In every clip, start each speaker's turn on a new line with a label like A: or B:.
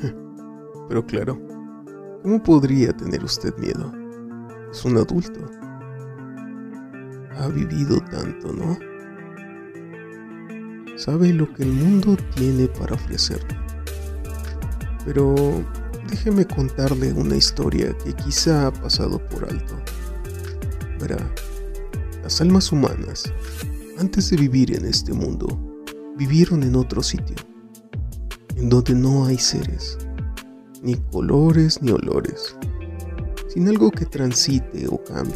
A: Pero claro, ¿cómo podría tener usted miedo? Es un adulto. Ha vivido tanto, ¿no? Sabe lo que el mundo tiene para ofrecerle. Pero déjeme contarle una historia que quizá ha pasado por alto. Verá, las almas humanas, antes de vivir en este mundo, vivieron en otro sitio, en donde no hay seres, ni colores ni olores, sin algo que transite o cambie,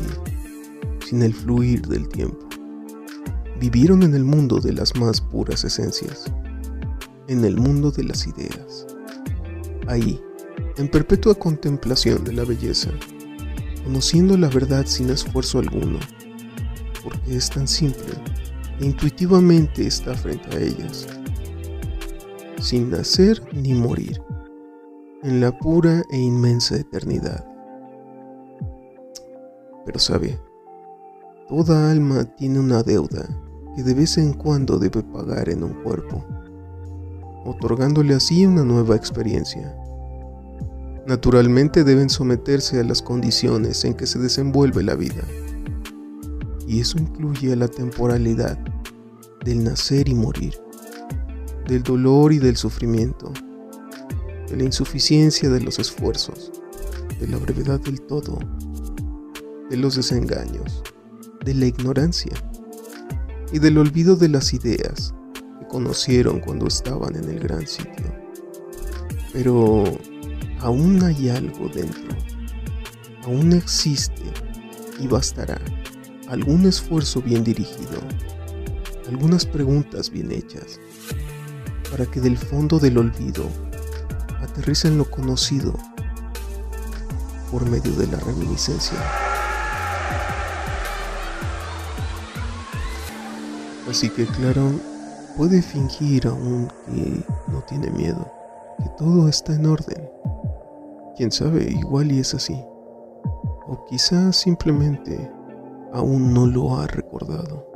A: sin el fluir del tiempo. Vivieron en el mundo de las más puras esencias, en el mundo de las ideas. Ahí, en perpetua contemplación de la belleza, conociendo la verdad sin esfuerzo alguno, porque es tan simple e intuitivamente está frente a ellas, sin nacer ni morir, en la pura e inmensa eternidad. Pero sabe, toda alma tiene una deuda que de vez en cuando debe pagar en un cuerpo, otorgándole así una nueva experiencia. Naturalmente deben someterse a las condiciones en que se desenvuelve la vida, y eso incluye a la temporalidad del nacer y morir, del dolor y del sufrimiento, de la insuficiencia de los esfuerzos, de la brevedad del todo, de los desengaños, de la ignorancia y del olvido de las ideas que conocieron cuando estaban en el gran sitio. Pero aún hay algo dentro, aún existe y bastará algún esfuerzo bien dirigido, algunas preguntas bien hechas, para que del fondo del olvido aterricen lo conocido por medio de la reminiscencia. Así que claro, puede fingir aún que no tiene miedo, que todo está en orden. Quién sabe, igual y es así. O quizás simplemente aún no lo ha recordado.